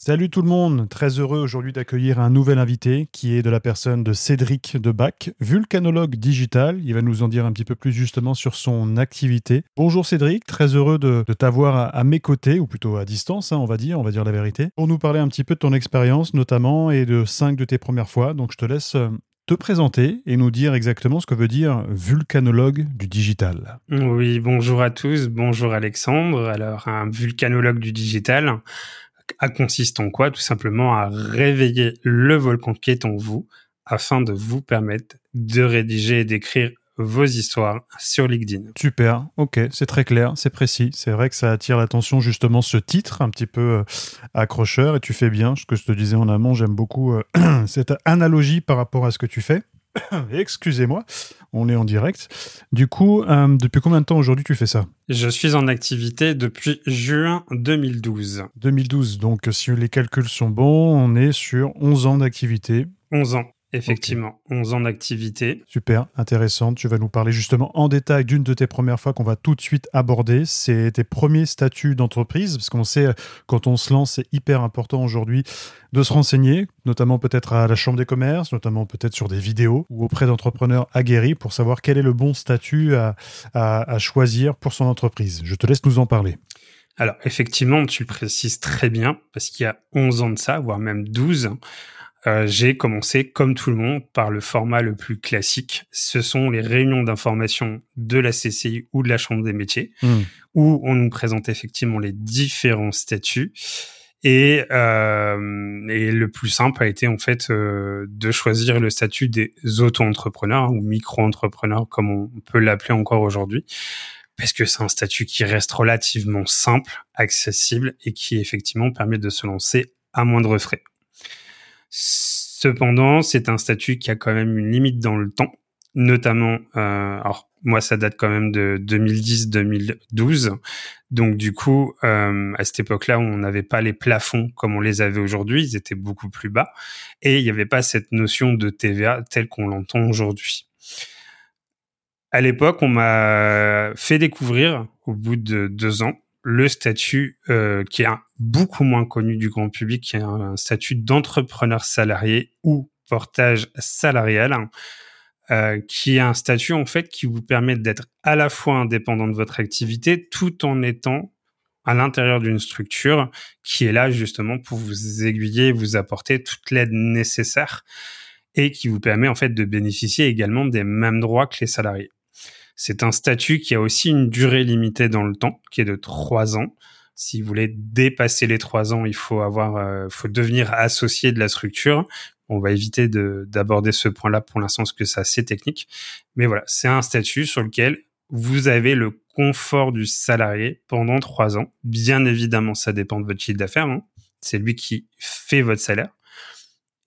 Salut tout le monde, très heureux aujourd'hui d'accueillir un nouvel invité qui est de la personne de Cédric Debac, vulcanologue digital. Il va nous en dire un petit peu plus justement sur son activité. Bonjour Cédric, très heureux de, t'avoir à, mes côtés, ou plutôt à distance, hein, on va dire, on va dire la vérité, pour nous parler un petit peu de ton expérience notamment et de cinq de tes premières fois. Donc je te laisse euh, te présenter et nous dire exactement ce que veut dire vulcanologue du digital. Oui, bonjour à tous, bonjour Alexandre. Alors, un vulcanologue du digital, a consiste en quoi? Tout simplement à réveiller le volcan qui est en vous afin de vous permettre de rédiger et d'écrire vos histoires sur LinkedIn. Super, ok, c'est très clair, c'est précis. C'est vrai que ça attire l'attention justement ce titre un petit peu euh, accrocheur et tu fais bien. Ce que je te disais en amont, j'aime beaucoup euh, cette analogie par rapport à ce que tu fais. Excusez-moi, on est en direct. Du coup, euh, depuis combien de temps aujourd'hui tu fais ça? Je suis en activité depuis juin 2012. 2012, donc si les calculs sont bons, on est sur 11 ans d'activité. 11 ans. Effectivement, 11 ans d'activité. Super, intéressant. Tu vas nous parler justement en détail d'une de tes premières fois qu'on va tout de suite aborder. C'est tes premiers statuts d'entreprise, parce qu'on sait, quand on se lance, c'est hyper important aujourd'hui de se renseigner, notamment peut-être à la Chambre des commerces, notamment peut-être sur des vidéos ou auprès d'entrepreneurs aguerris pour savoir quel est le bon statut à, à choisir pour son entreprise. Je te laisse nous en parler. Alors, effectivement, tu le précises très bien, parce qu'il y a 11 ans de ça, voire même 12 euh, j'ai commencé, comme tout le monde, par le format le plus classique. Ce sont les réunions d'information de la CCI ou de la Chambre des métiers, hmm. où on nous présente effectivement les différents statuts. Et, euh, et le plus simple a été en fait euh, de choisir le statut des auto-entrepreneurs ou micro-entrepreneurs, comme on peut l'appeler encore aujourd'hui, parce que c'est un statut qui reste relativement simple, accessible et qui effectivement permet de se lancer à moindre frais. Cependant, c'est un statut qui a quand même une limite dans le temps, notamment, euh, alors moi ça date quand même de 2010-2012, donc du coup euh, à cette époque-là on n'avait pas les plafonds comme on les avait aujourd'hui, ils étaient beaucoup plus bas, et il n'y avait pas cette notion de TVA telle qu'on l'entend aujourd'hui. À l'époque, on m'a fait découvrir, au bout de deux ans, le statut euh, qui est beaucoup moins connu du grand public, qui est un, statut d'entrepreneur salarié ou portage salarial, euh, qui est un statut en fait qui vous permet d'être à la fois indépendant de votre activité tout en étant à l'intérieur d'une structure qui est là justement pour vous aiguiller, vous apporter toute l'aide nécessaire et qui vous permet en fait de bénéficier également des mêmes droits que les salariés. C'est un statut qui a aussi une durée limitée dans le temps, qui est de trois ans. Si vous voulez dépasser les trois ans, il faut avoir, euh, faut devenir associé de la structure. On va éviter d'aborder ce point-là pour l'instant parce que c'est assez technique. Mais voilà, c'est un statut sur lequel vous avez le confort du salarié pendant trois ans. Bien évidemment, ça dépend de votre chiffre d'affaires. Hein. C'est lui qui fait votre salaire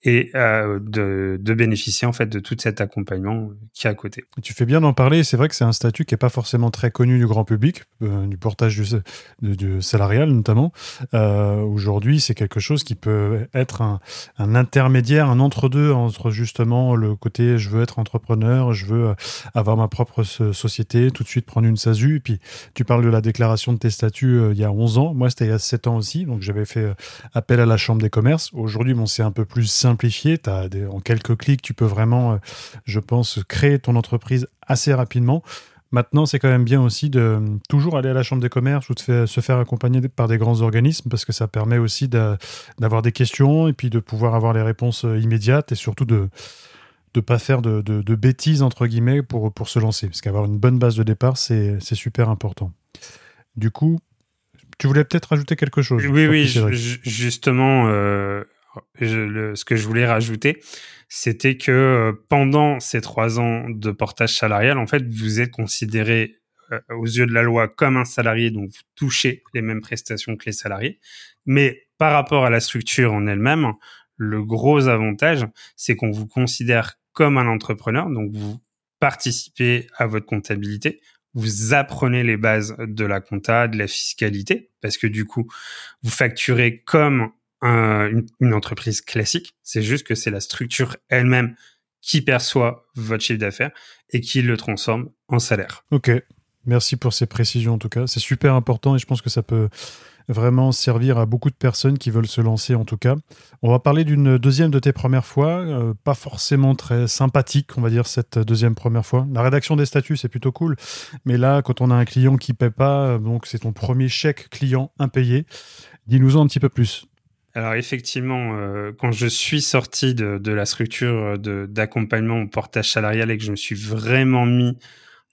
et euh, de, bénéficier en fait de tout cet accompagnement qui est à côté. Tu fais bien d'en parler. C'est vrai que c'est un statut qui est pas forcément très connu du grand public, euh, du portage du, salarial notamment. Euh, Aujourd'hui, c'est quelque chose qui peut être un, intermédiaire, un entre-deux entre justement le côté je veux être entrepreneur, je veux avoir ma propre société, tout de suite prendre une SASU. Et puis tu parles de la déclaration de tes statuts il y a 11 ans. Moi, c'était il y a 7 ans aussi, donc j'avais fait appel à la Chambre des commerces. Aujourd'hui, bon, c'est un peu plus simple simplifié. As en quelques clics, tu peux vraiment, euh, je pense, créer ton entreprise assez rapidement. Maintenant, c'est quand même bien aussi de euh, toujours aller à la chambre des commerces ou de se faire accompagner par des grands organismes parce que ça permet aussi d'avoir des questions et puis de pouvoir avoir les réponses euh, immédiates et surtout de ne pas faire de, bêtises entre guillemets pour, pour se lancer. Parce qu'avoir une bonne base de départ, c'est super important. Du coup, tu voulais peut-être rajouter quelque chose Oui, oui, justement, ce que je voulais rajouter, c'était que euh, pendant ces trois ans de portage salarial, en fait, vous êtes considéré aux yeux de la loi comme un salarié, donc vous touchez les mêmes prestations que les salariés. Mais par rapport à la structure en elle-même, le gros avantage, c'est qu'on vous considère comme un entrepreneur, donc vous participez à votre comptabilité, vous apprenez les bases de la compta, de la fiscalité, parce que du coup, vous facturez comme une, entreprise classique. C'est juste que c'est la structure elle-même qui perçoit votre chiffre d'affaires et qui le transforme en salaire. Ok, merci pour ces précisions en tout cas. C'est super important et je pense que ça peut vraiment servir à beaucoup de personnes qui veulent se lancer en tout cas. On va parler d'une deuxième de tes premières fois, euh, pas forcément très sympathique, on va dire, cette deuxième première fois. La rédaction des statuts, c'est plutôt cool, mais là, quand on a un client qui paie pas, euh, donc c'est ton premier chèque client impayé, dis-nous-en un petit peu plus. Alors effectivement, euh, quand je suis sorti de, de la structure d'accompagnement au portage salarial et que je me suis vraiment mis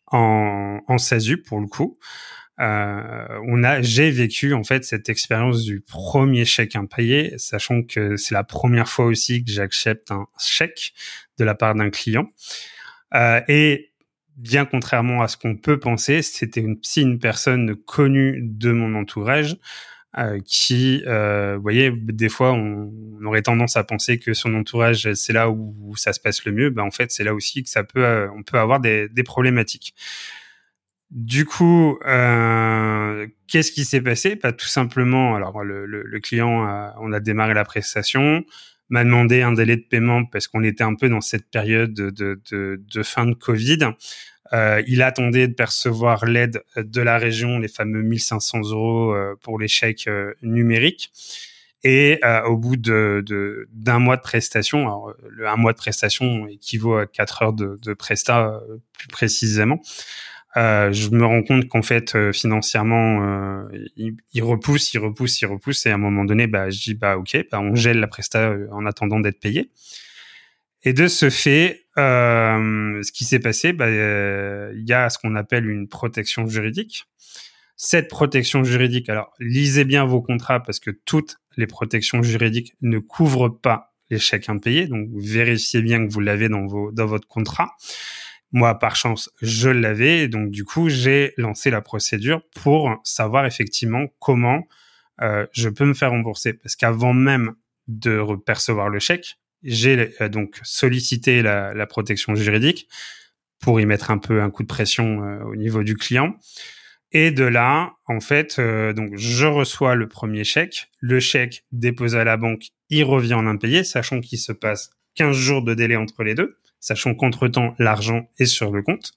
en, en SASU pour le coup, euh, on a, j'ai vécu en fait cette expérience du premier chèque impayé, sachant que c'est la première fois aussi que j'accepte un chèque de la part d'un client. Euh, et bien contrairement à ce qu'on peut penser, c'était une, si une personne connue de mon entourage euh, qui, euh, vous voyez, des fois on, aurait tendance à penser que son entourage c'est là où, ça se passe le mieux. Ben en fait, c'est là aussi que ça peut, euh, on peut avoir des, des problématiques. Du coup, euh, qu'est-ce qui s'est passé? Pas bah, tout simplement. Alors, le, le, le client, on a démarré la prestation, m'a demandé un délai de paiement parce qu'on était un peu dans cette période de, de, de, de fin de Covid. Euh, il attendait de percevoir l'aide de la région, les fameux 1500 euros euh, pour les chèques euh, numériques. Et euh, au bout de d'un mois de prestation, alors le un mois de prestation équivaut à quatre heures de, de presta plus précisément. Euh, je me rends compte qu'en fait euh, financièrement euh, il, il, repousse, il repousse, il repousse et à un moment donné bah je dis bah ok bah on gèle la presta euh, en attendant d'être payé. Et de ce fait, euh, ce qui s'est passé, bah, il y a ce qu'on appelle une protection juridique. Cette protection juridique, alors lisez bien vos contrats parce que toutes les protections juridiques ne couvrent pas les chèques impayés, donc vérifiez bien que vous l'avez dans, vos, dans votre contrat. Moi, par chance, je l'avais. Donc, du coup, j'ai lancé la procédure pour savoir effectivement comment euh, je peux me faire rembourser. Parce qu'avant même de percevoir le chèque, j'ai euh, donc sollicité la, protection juridique pour y mettre un peu un coup de pression euh, au niveau du client. Et de là, en fait, euh, donc je reçois le premier chèque. Le chèque déposé à la banque, il revient en impayé, sachant qu'il se passe 15 jours de délai entre les deux sachant qu'entre-temps, l'argent est sur le compte.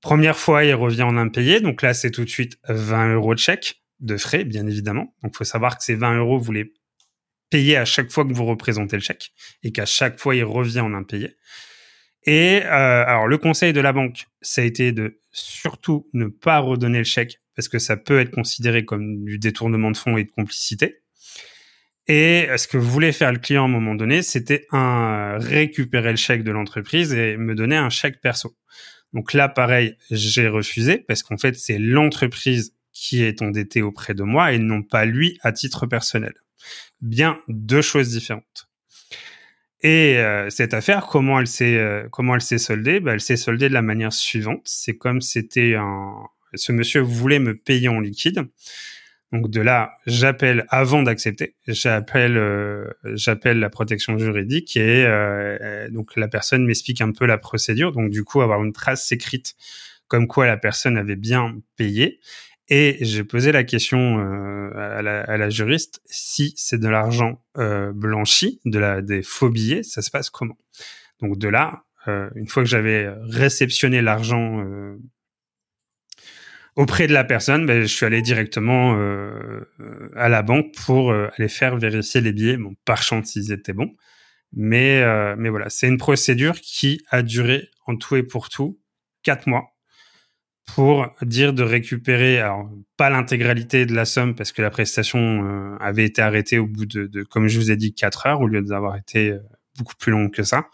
Première fois, il revient en impayé, donc là, c'est tout de suite 20 euros de chèque, de frais, bien évidemment. Donc, faut savoir que ces 20 euros, vous les payez à chaque fois que vous représentez le chèque, et qu'à chaque fois, il revient en impayé. Et euh, alors, le conseil de la banque, ça a été de surtout ne pas redonner le chèque, parce que ça peut être considéré comme du détournement de fonds et de complicité. Et ce que voulait faire le client à un moment donné, c'était un récupérer le chèque de l'entreprise et me donner un chèque perso. Donc là, pareil, j'ai refusé parce qu'en fait, c'est l'entreprise qui est endettée auprès de moi et non pas lui à titre personnel. Bien deux choses différentes. Et euh, cette affaire, comment elle s'est euh, comment elle s'est soldée? Ben, Elle s'est soldée de la manière suivante. C'est comme c'était un ce monsieur voulait me payer en liquide. Donc de là, j'appelle avant d'accepter, j'appelle euh, j'appelle la protection juridique et donc la personne m'explique un peu la procédure. Donc du coup, avoir une trace écrite comme quoi la personne avait bien payé. Et j'ai posé la question euh, à, la, à, la, juriste si c'est de l'argent blanchi, de la des faux billets, ça se passe comment? Donc de là, une fois que j'avais réceptionné l'argent auprès de la personne, ben, je suis allé directement euh, à la banque pour euh, aller faire vérifier les billets. Bon, par chance, ils étaient bons. Mais, euh, mais voilà, c'est une procédure qui a duré en tout et pour tout quatre mois pour dire de récupérer, alors pas l'intégralité de la somme parce que la prestation avait été arrêtée au bout de, comme je vous ai dit, quatre heures au lieu d'avoir été beaucoup plus long que ça.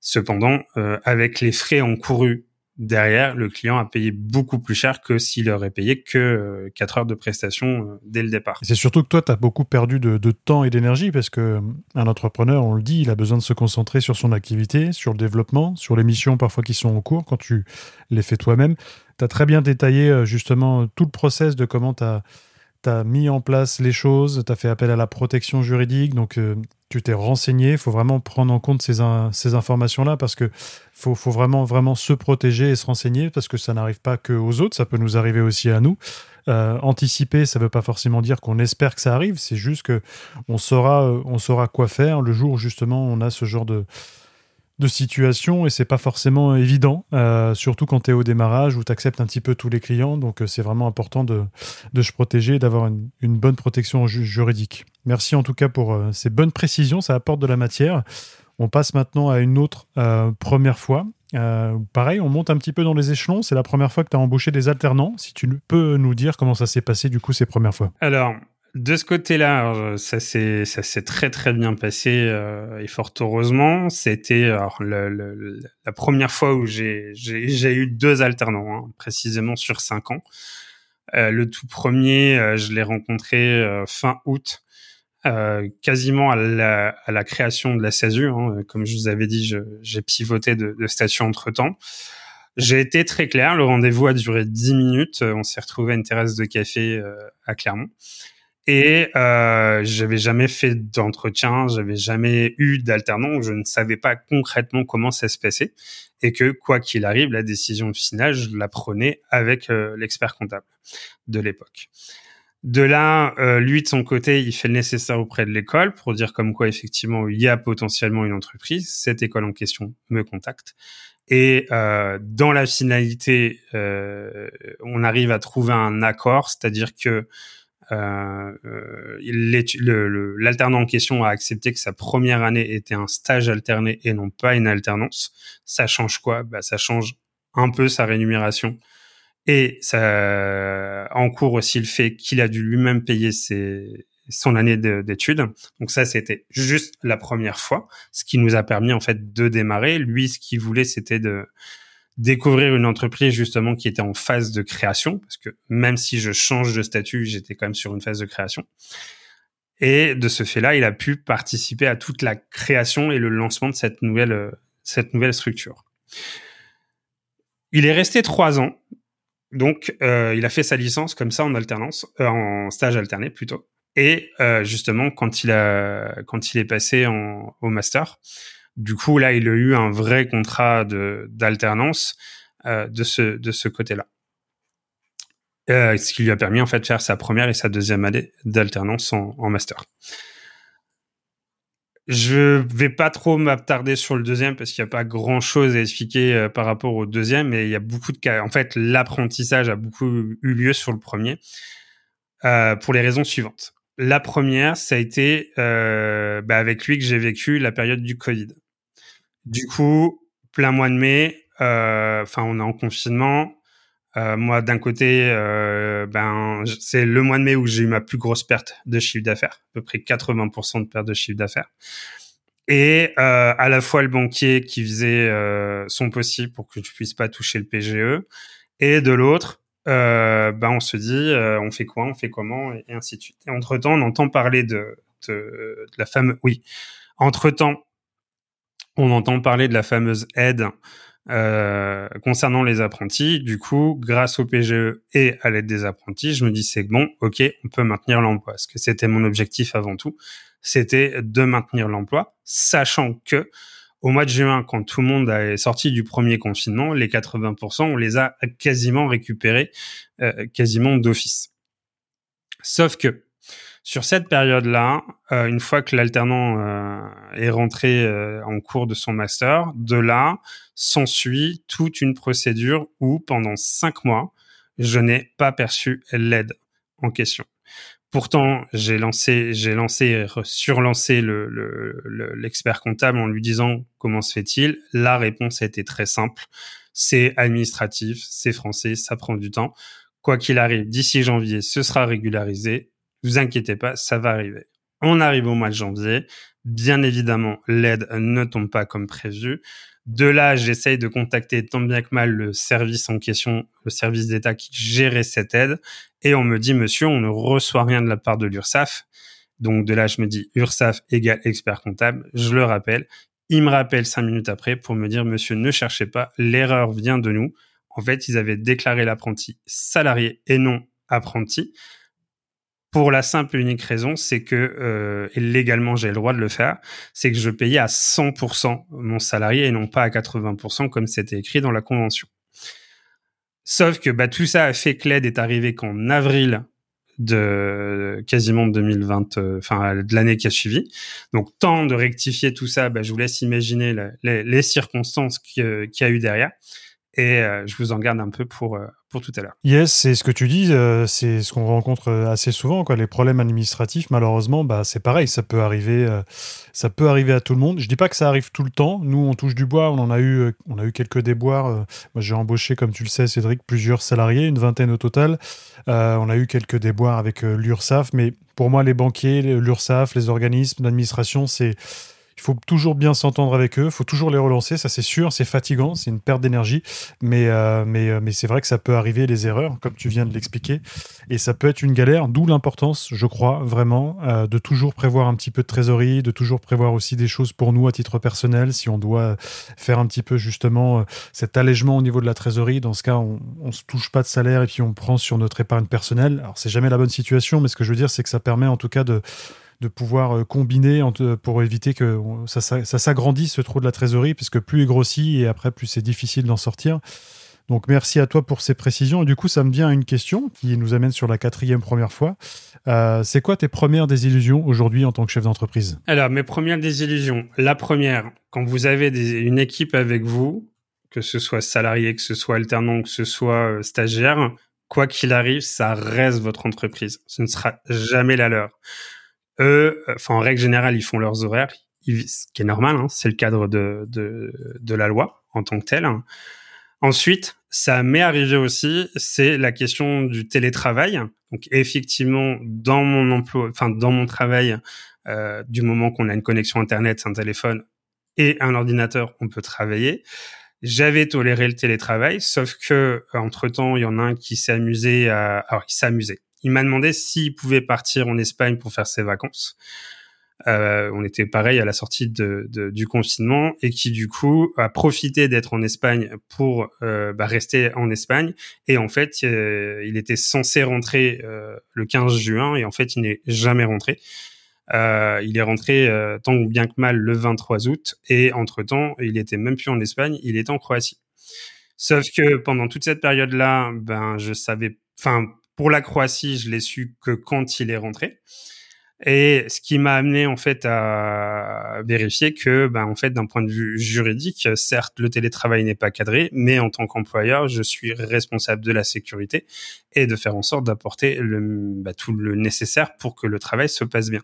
Cependant, avec les frais encourus derrière, le client a payé beaucoup plus cher que s'il aurait payé que 4 heures de prestation dès le départ. C'est surtout que toi, tu as beaucoup perdu de, temps et d'énergie parce que un entrepreneur, on le dit, il a besoin de se concentrer sur son activité, sur le développement, sur les missions parfois qui sont en cours quand tu les fais toi-même. Tu as très bien détaillé justement tout le process de comment tu as tu as mis en place les choses, tu as fait appel à la protection juridique, donc euh, tu t'es renseigné. Il faut vraiment prendre en compte ces, informations-là parce que faut, faut, vraiment, vraiment se protéger et se renseigner parce que ça n'arrive pas que aux autres, ça peut nous arriver aussi à nous. Euh, anticiper, ça ne veut pas forcément dire qu'on espère que ça arrive, c'est juste que on saura, euh, on saura quoi faire le jour où justement on a ce genre de, de situation et c'est pas forcément évident, euh, surtout quand tu es au démarrage où tu acceptes un petit peu tous les clients. Donc euh, c'est vraiment important de, de se protéger et d'avoir une, bonne protection juridique. Merci en tout cas pour euh, ces bonnes précisions, ça apporte de la matière. On passe maintenant à une autre première fois. pareil, on monte un petit peu dans les échelons. C'est la première fois que tu as embauché des alternants. Si tu peux nous dire comment ça s'est passé du coup ces premières fois. Alors, de ce côté-là, ça s'est ça s'est très très bien passé euh, et fort heureusement. C'était la première fois où j'ai eu deux alternants, hein, précisément sur cinq ans. Euh, le tout premier, euh, je l'ai rencontré fin août, quasiment à la, création de la SASU. Hein. Comme je vous avais dit, j'ai pivoté de, de statut entre temps. J'ai été très clair. Le rendez-vous a duré dix minutes. On s'est retrouvé à une terrasse de café à Clermont. Et euh, j'avais jamais fait d'entretien, j'avais jamais eu d'alternant, je ne savais pas concrètement comment ça se passait, et que quoi qu'il arrive, la décision finale, je la prenais avec euh, l'expert comptable de l'époque. De là, euh, lui de son côté, il fait le nécessaire auprès de l'école pour dire comme quoi effectivement il y a potentiellement une entreprise. Cette école en question me contacte. Et euh, dans la finalité, euh, on arrive à trouver un accord, c'est-à-dire que l'alternant en question a accepté que sa première année était un stage alterné et non pas une alternance. Ça change quoi? Bah, Ça change un peu sa rémunération. Et ça encourt aussi le fait qu'il a dû lui-même payer son année d'études. Donc ça, c'était juste la première fois, ce qui nous a permis en fait de démarrer. Lui, ce qu'il voulait, c'était de découvrir une entreprise justement qui était en phase de création, parce que même si je change de statut, j'étais quand même sur une phase de création. Et de ce fait-là, il a pu participer à toute la création et le lancement de cette nouvelle, euh, cette nouvelle structure. Il est resté trois ans, donc euh, il a fait sa licence comme ça en alternance, euh, en stage alterné plutôt. Et euh, justement, quand il a, quand il est passé en, au master, du coup, là, il a eu un vrai contrat d'alternance euh, de ce, de ce côté-là. Euh, ce qui lui a permis en fait de faire sa première et sa deuxième année d'alternance en, master. Je vais pas trop m'attarder sur le deuxième parce qu'il n'y a pas grand chose à expliquer euh, par rapport au deuxième, mais il y a beaucoup de cas. En fait, l'apprentissage a beaucoup eu lieu sur le premier pour les raisons suivantes. La première, ça a été bah avec lui que j'ai vécu la période du Covid. Du coup, plein mois de mai, euh, enfin, on est en confinement. Euh, moi, d'un côté, euh, ben, c'est le mois de mai où j'ai eu ma plus grosse perte de chiffre d'affaires, à peu près 80% de perte de chiffre d'affaires. Et euh, à la fois le banquier qui faisait euh, son possible pour que je puisse pas toucher le PGE, et de l'autre, euh, ben on se dit, on fait quoi, on fait comment, et, ainsi de suite. Et entre temps, on entend parler de, de, de la fameuse, oui, entre temps, on entend parler de la fameuse aide euh, concernant les apprentis. Du coup, grâce au PGE et à l'aide des apprentis, je me dis c'est bon, ok, on peut maintenir l'emploi. Parce que c'était mon objectif avant tout, c'était de maintenir l'emploi, sachant que au mois de juin, quand tout le monde est sorti du premier confinement, les 80%, on les a quasiment récupérés, euh, quasiment d'office. Sauf que sur cette période-là, euh, une fois que l'alternant euh, est rentré euh, en cours de son master, de là s'ensuit toute une procédure où pendant cinq mois, je n'ai pas perçu l'aide en question. Pourtant, j'ai lancé, j'ai lancé, surlancé le, le, l'expert comptable en lui disant comment se fait-il. La réponse a été très simple. C'est administratif, c'est français, ça prend du temps. Quoi qu'il arrive, d'ici janvier, ce sera régularisé vous inquiétez pas, ça va arriver. On arrive au mois de janvier. Bien évidemment, l'aide ne tombe pas comme prévu. De là, j'essaye de contacter tant bien que mal le service en question, le service d'État qui gérait cette aide, et on me dit, monsieur, on ne reçoit rien de la part de l'URSSAF. Donc de là, je me dis, URSAF égale expert comptable, je le rappelle. Il me rappelle cinq minutes après pour me dire, monsieur, ne cherchez pas, l'erreur vient de nous. En fait, ils avaient déclaré l'apprenti salarié et non apprenti. Pour la simple et unique raison, c'est que euh, légalement j'ai le droit de le faire, c'est que je payais à 100% mon salarié et non pas à 80% comme c'était écrit dans la convention. Sauf que bah, tout ça a fait que l'aide est arrivée qu'en avril de quasiment 2020, euh, enfin de l'année qui a suivi. Donc temps de rectifier tout ça, bah, je vous laisse imaginer les, circonstances qu'il y a eu derrière et euh, je vous en garde un peu pour euh, pour tout à l'heure. Yes, c'est ce que tu dis, euh, c'est ce qu'on rencontre assez souvent. Les problèmes administratifs, malheureusement, bah c'est pareil, ça peut arriver, ça peut arriver à tout le monde. Je dis pas que ça arrive tout le temps. Nous, on touche du bois, on en a eu, on a eu quelques déboires. moi, j'ai embauché, comme tu le sais, Cédric, plusieurs salariés, une vingtaine au total. on a eu quelques déboires avec l'URSSAF, mais pour moi, les banquiers, l'URSSAF, les organismes d'administration, c'est il faut toujours bien s'entendre avec eux, il faut toujours les relancer, ça c'est sûr, c'est fatigant, c'est une perte d'énergie, mais, euh, mais, euh, mais c'est vrai que ça peut arriver les erreurs, comme tu viens de l'expliquer, et ça peut être une galère, d'où l'importance, je crois, vraiment, euh, de toujours prévoir un petit peu de trésorerie, de toujours prévoir aussi des choses pour nous à titre personnel, si on doit faire un petit peu justement cet allègement au niveau de la trésorerie, dans ce cas, on ne se touche pas de salaire et puis on prend sur notre épargne personnelle. Alors c'est jamais la bonne situation, mais ce que je veux dire, c'est que ça permet en tout cas de de pouvoir euh, combiner pour éviter que ça, s'agrandisse ce trou de la trésorerie, puisque plus il grossit et après plus c'est difficile d'en sortir. Donc merci à toi pour ces précisions. Et du coup, ça me vient à une question qui nous amène sur la quatrième première fois. Euh, c'est quoi tes premières désillusions aujourd'hui en tant que chef d'entreprise? Alors, mes premières désillusions. La première, quand vous avez une équipe avec vous, que ce soit salarié, que ce soit alternant, que ce soit euh, stagiaire, quoi qu'il arrive, ça reste votre entreprise. Ce ne sera jamais la leur eux, enfin en règle générale, ils font leurs horaires, ce qui est normal, hein, c'est le cadre de, de, de, la loi en tant que tel. Ensuite, ça m'est arrivé aussi, c'est la question du télétravail. Donc effectivement, dans mon emploi, enfin dans mon travail, euh, du moment qu'on a une connexion internet, un téléphone et un ordinateur, on peut travailler. J'avais toléré le télétravail, sauf que entre temps, il y en a un qui s'est amusé à, alors il s'est amusé il m'a demandé s'il pouvait partir en Espagne pour faire ses vacances. Euh, on était pareil à la sortie du confinement et qui du coup a profité d'être en Espagne pour euh, bah, rester en Espagne et en fait euh, il était censé rentrer le 15 juin et en fait il n'est jamais rentré. il est rentré tant bien que mal le 23 août et entre temps il était même plus en Espagne, il était en Croatie. Sauf que pendant toute cette période là, ben je savais, enfin pour la Croatie, je l'ai su que quand il est rentré. Et ce qui m'a amené en fait à vérifier que, ben, en fait, d'un point de vue juridique, certes, le télétravail n'est pas cadré, mais en tant qu'employeur, je suis responsable de la sécurité et de faire en sorte d'apporter le, bah, tout le nécessaire pour que le travail se passe bien.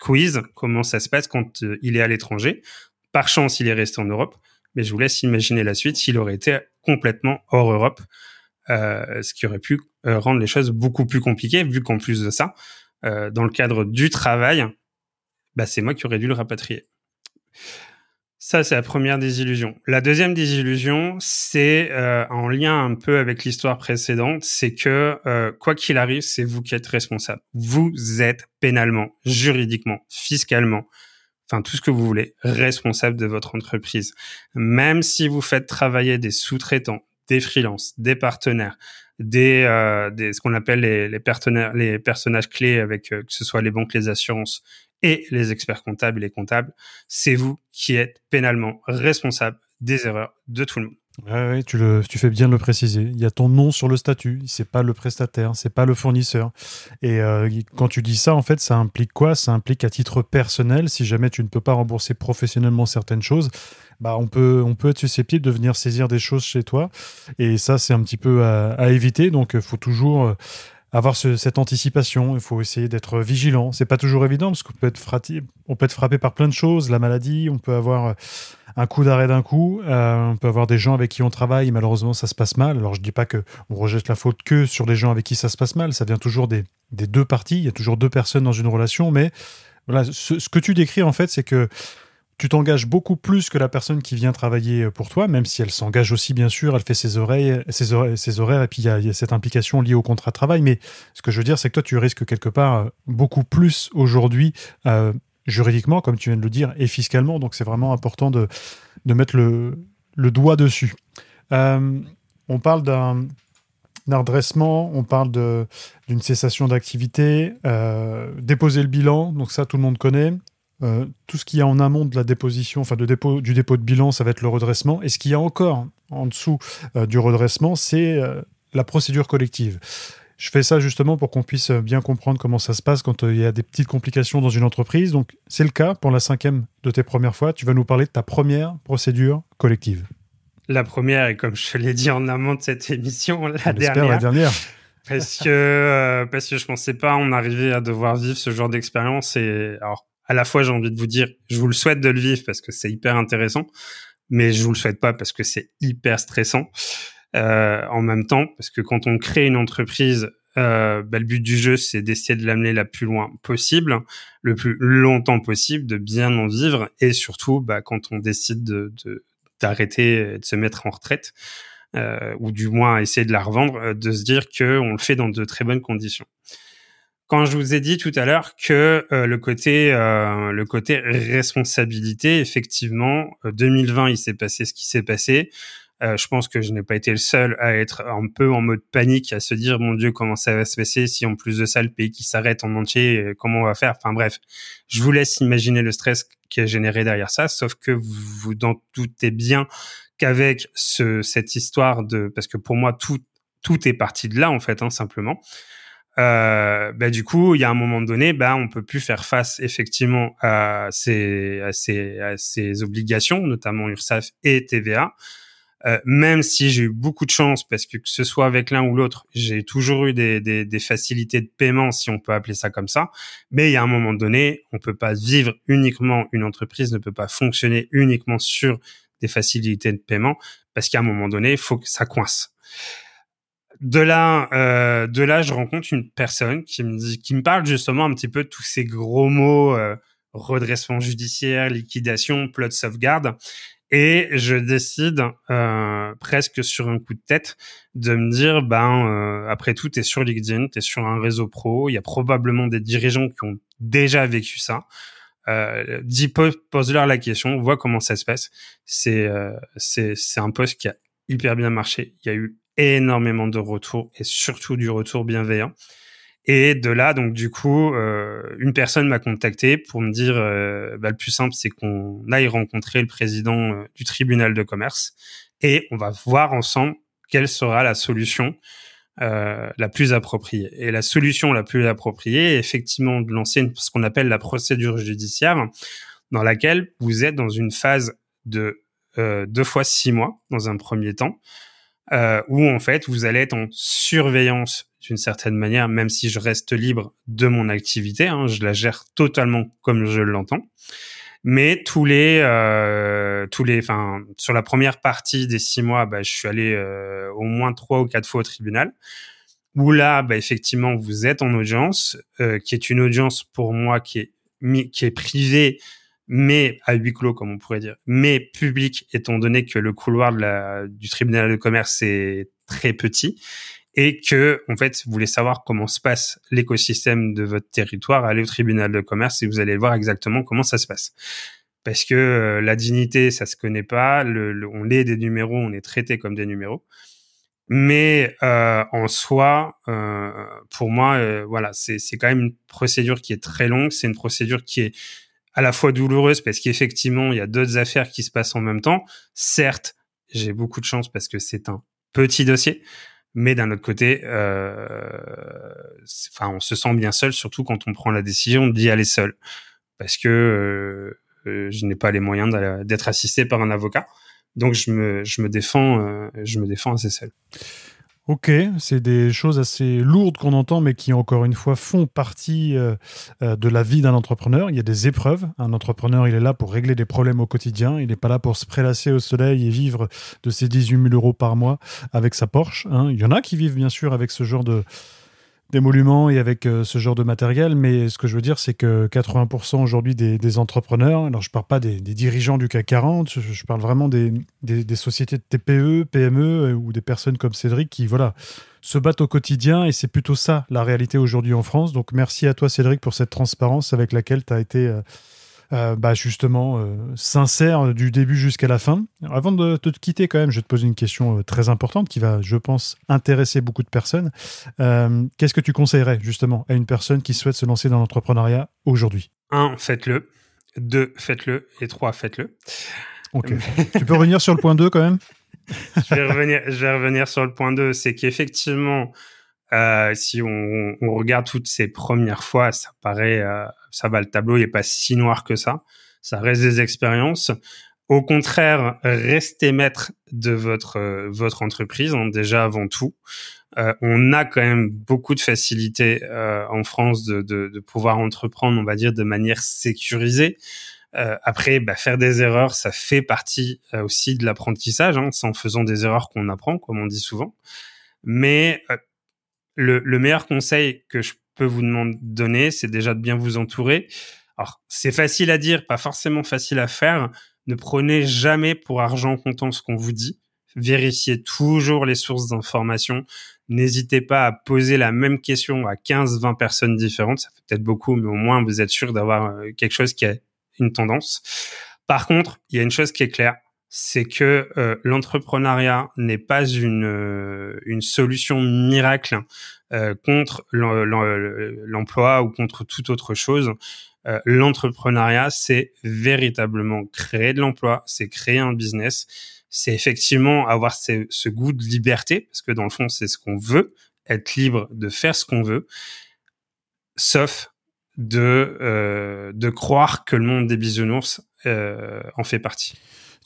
Quiz, comment ça se passe quand euh, il est à l'étranger? Par chance, il est resté en Europe, mais je vous laisse imaginer la suite s'il aurait été complètement hors Europe. Euh, ce qui aurait pu euh, rendre les choses beaucoup plus compliquées, vu qu'en plus de ça, euh, dans le cadre du travail, bah, c'est moi qui aurais dû le rapatrier. Ça, c'est la première désillusion. La deuxième désillusion, c'est en lien un peu avec l'histoire précédente, c'est que quoi qu'il arrive, c'est vous qui êtes responsable. Vous êtes pénalement, juridiquement, fiscalement, enfin tout ce que vous voulez, responsable de votre entreprise. Même si vous faites travailler des sous-traitants, des freelances, des partenaires, des, euh, des ce qu'on appelle les, partenaires, les personnages clés avec euh, que ce soit les banques, les assurances et les experts comptables et les comptables, c'est vous qui êtes pénalement responsable des erreurs de tout le monde. Ouais, tu, fais bien de le préciser. Il y a ton nom sur le statut. C'est pas le prestataire, c'est pas le fournisseur. Et euh, quand tu dis ça, en fait, ça implique quoi? Ça implique à titre personnel, si jamais tu ne peux pas rembourser professionnellement certaines choses, bah on peut on peut être susceptible de venir saisir des choses chez toi. Et ça, c'est un petit peu à, éviter. Donc, il faut toujours euh, avoir cette anticipation. Il faut essayer d'être vigilant. C'est pas toujours évident parce qu'on peut être frappé, on peut être frappé par plein de choses, la maladie, on peut avoir un coup d'arrêt d'un coup, euh, on peut avoir des gens avec qui on travaille, malheureusement ça se passe mal. Alors je dis pas que on rejette la faute que sur les gens avec qui ça se passe mal, ça vient toujours des, des deux parties, il y a toujours deux personnes dans une relation, mais voilà, ce, que tu décris en fait, c'est que tu t'engages beaucoup plus que la personne qui vient travailler pour toi, même si elle s'engage aussi, bien sûr, elle fait ses oreilles, ses, ses horaires, et puis il y, a cette implication liée au contrat de travail. Mais ce que je veux dire, c'est que toi, tu risques quelque part beaucoup plus aujourd'hui, euh, juridiquement, comme tu viens de le dire, et fiscalement. Donc, c'est vraiment important de, de mettre le, doigt dessus. Euh, on parle d'un redressement, on parle d'une cessation d'activité, euh, déposer le bilan, donc ça tout le monde connaît. Euh, tout ce qu'il y a en amont de la déposition, enfin de dépôt, du dépôt de bilan, ça va être le redressement. Et ce qu'il y a encore en dessous du redressement, c'est la procédure collective. Je fais ça justement pour qu'on puisse bien comprendre comment ça se passe quand il y a des petites complications dans une entreprise. Donc c'est le cas pour la cinquième de tes premières fois. Tu vas nous parler de ta première procédure collective. La première, et comme je l'ai dit en amont de cette émission, la dernière. la dernière. Parce que, parce que je pensais pas en arriver à devoir vivre ce genre d'expérience. Et alors, à la fois, j'ai envie de vous dire, je vous le souhaite de le vivre parce que c'est hyper intéressant, mais je vous le souhaite pas parce que c'est hyper stressant euh, en même temps, parce que quand on crée une entreprise, euh, bah, le but du jeu, c'est d'essayer de l'amener la plus loin possible, le plus longtemps possible, de bien en vivre, et surtout, bah, quand on décide de d'arrêter de, se mettre en retraite, euh, ou du moins essayer de la revendre, euh, de se dire que on le fait dans de très bonnes conditions quand je vous ai dit tout à l'heure que euh, le côté euh, le côté responsabilité, effectivement, 2020 euh, il s'est passé ce qui s'est passé. Je pense que je n'ai pas été le seul à être un peu en mode panique, à se dire mon Dieu comment ça va se passer si en plus de ça le pays qui s'arrête en entier, comment on va faire? Enfin bref, je vous laisse imaginer le stress qui est généré derrière ça. Sauf que vous vous doutez bien qu'avec ce, cette histoire de parce que pour moi tout tout est parti de là en fait, hein, simplement euh, bah, du coup, il y a un moment donné, bah, on peut plus faire face effectivement à ces, à ces, à ces obligations, notamment URSAF et TVA. Euh, même si j'ai eu beaucoup de chance, parce que que ce soit avec l'un ou l'autre, j'ai toujours eu des, des, des, facilités de paiement, si on peut appeler ça comme ça. Mais il y a un moment donné, on peut pas vivre uniquement, une entreprise ne peut pas fonctionner uniquement sur des facilités de paiement, parce qu'à un moment donné, il faut que ça coince de là, euh, de là, je rencontre une personne qui me dit, qui me parle justement un petit peu de tous ces gros mots, euh, redressement judiciaire, liquidation, plot de sauvegarde, et je décide euh, presque sur un coup de tête de me dire, ben euh, après tout, t'es sur LinkedIn, t'es sur un réseau pro, il y a probablement des dirigeants qui ont déjà vécu ça. Euh, dis pose-leur la question, vois comment ça se passe. C'est euh, c'est un poste qui a hyper bien marché. Il y a eu énormément de retours et surtout du retour bienveillant. Et de là, donc du coup, euh, une personne m'a contacté pour me dire, euh, bah, le plus simple, c'est qu'on aille rencontrer le président euh, du tribunal de commerce et on va voir ensemble quelle sera la solution la plus appropriée. Et la solution la plus appropriée est effectivement de lancer ce qu'on appelle la procédure judiciaire, dans laquelle vous êtes dans une phase de deux fois six mois dans un premier temps, euh, où en fait vous allez être en surveillance d'une certaine manière, même si je reste libre de mon activité, hein, je la gère totalement comme je l'entends. Mais tous les, euh, tous les, enfin, sur la première partie des six mois, bah, je suis allé euh, au moins trois ou quatre fois au tribunal. Où là, bah, effectivement, vous êtes en audience, euh, qui est une audience pour moi qui est qui est privée mais à huis clos, comme on pourrait dire, mais public, étant donné que le couloir de la, du tribunal de commerce est très petit et que, en fait, vous voulez savoir comment se passe l'écosystème de votre territoire, allez au tribunal de commerce et vous allez voir exactement comment ça se passe. Parce que euh, la dignité, ça se connaît pas. Le, on est des numéros, on est traité comme des numéros. Mais euh, en soi, euh, pour moi, euh, voilà, c'est quand même une procédure qui est très longue. C'est une procédure qui est à la fois douloureuse parce qu'effectivement, il y a d'autres affaires qui se passent en même temps. Certes, j'ai beaucoup de chance parce que c'est un petit dossier, mais d'un autre côté, euh, enfin, on se sent bien seul, surtout quand on prend la décision d'y aller seul, parce que euh, euh je n'ai pas les moyens d'être assisté par un avocat. Donc je me, je me défends, euh, je me défends assez seul. Ok, c'est des choses assez lourdes qu'on entend, mais qui, encore une fois, font partie euh, euh, de la vie d'un entrepreneur. Il y a des épreuves. Un entrepreneur, il est là pour régler des problèmes au quotidien. Il n'est pas là pour se prélasser au soleil et vivre de ses 18 000 euros par mois avec sa Porsche. Hein. Il y en a qui vivent, bien sûr, avec ce genre de, d'émoluments et avec euh, ce genre de matériel, mais ce que je veux dire, c'est que 80% aujourd'hui des, entrepreneurs, alors je parle pas des, dirigeants du CAC 40, je, parle vraiment des, des, sociétés de TPE, PME euh, ou des personnes comme Cédric qui, voilà, se battent au quotidien et c'est plutôt ça la réalité aujourd'hui en France. Donc merci à toi Cédric pour cette transparence avec laquelle tu as été... Euh, euh, bah justement euh, sincère du début jusqu'à la fin. avant de te quitter quand même, je vais te poser une question euh, très importante qui va, je pense, intéresser beaucoup de personnes. Qu'est-ce que tu conseillerais justement à une personne qui souhaite se lancer dans l'entrepreneuriat aujourd'hui? Un, faites-le. Deux, faites-le. Et trois, faites-le. Ok. tu peux revenir sur le point 2 quand même? Je, vais revenir, je vais revenir sur le point 2. C'est qu'effectivement, si on, on, regarde toutes ces premières fois, ça paraît ça va, le tableau n'est pas si noir que ça. Ça reste des expériences. Au contraire, restez maître de votre euh, votre entreprise hein, déjà avant tout. Euh, on a quand même beaucoup de facilité euh, en France de, de, de, pouvoir entreprendre, on va dire, de manière sécurisée. Euh, après, bah, faire des erreurs, ça fait partie euh, aussi de l'apprentissage. Hein, c'est en faisant des erreurs qu'on apprend, comme on dit souvent. Mais le, le, meilleur conseil que je vous demander, donner, c'est déjà de bien vous entourer. Alors, c'est facile à dire, pas forcément facile à faire. Ne prenez jamais pour argent comptant ce qu'on vous dit. Vérifiez toujours les sources d'informations. N'hésitez pas à poser la même question à 15, 20 personnes différentes. Ça fait peut-être beaucoup, mais au moins vous êtes sûr d'avoir euh, quelque chose qui a une tendance. Par contre, il y a une chose qui est claire, c'est que euh, l'entrepreneuriat n'est pas une, euh, une solution miracle euh, contre l'emploi ou contre toute autre chose. Euh, l'entrepreneuriat, c'est véritablement créer de l'emploi, c'est créer un business, c'est effectivement avoir ce, goût de liberté, parce que dans le fond, c'est ce qu'on veut, être libre de faire ce qu'on veut, sauf de, euh, de croire que le monde des bisounours euh, en fait partie.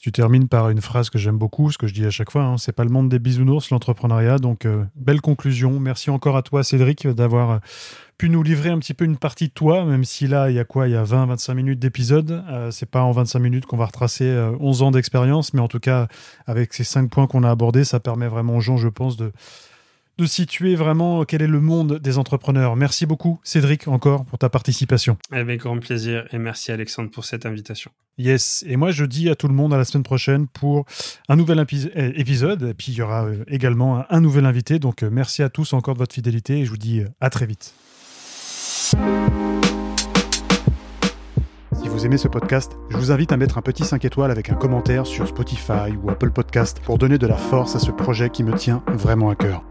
Tu termines par une phrase que j'aime beaucoup, ce que je dis à chaque fois, hein, c'est pas le monde des bisounours, l'entrepreneuriat. Donc, euh, belle conclusion. Merci encore à toi, Cédric, d'avoir euh, pu nous livrer un petit peu une partie de toi, même si là, il y a quoi? Il y a 20-25 minutes d'épisode. Euh, c'est pas en 25 minutes qu'on va retracer 11 ans d'expérience, mais en tout cas, avec ces 5 points qu'on a abordés, ça permet vraiment aux gens, je pense, de de situer vraiment quel est le monde des entrepreneurs. Merci beaucoup, Cédric, encore pour ta participation. Avec grand plaisir et merci, Alexandre, pour cette invitation. Yes, et moi je dis à tout le monde à la semaine prochaine pour un nouvel eh, épisode, et puis il y aura euh, également un nouvel invité. Donc euh, merci à tous encore de votre fidélité et je vous dis euh, à très vite. Si vous aimez ce podcast, je vous invite à mettre un petit 5 étoiles avec un commentaire sur Spotify ou Apple Podcast pour donner de la force à ce projet qui me tient vraiment à cœur.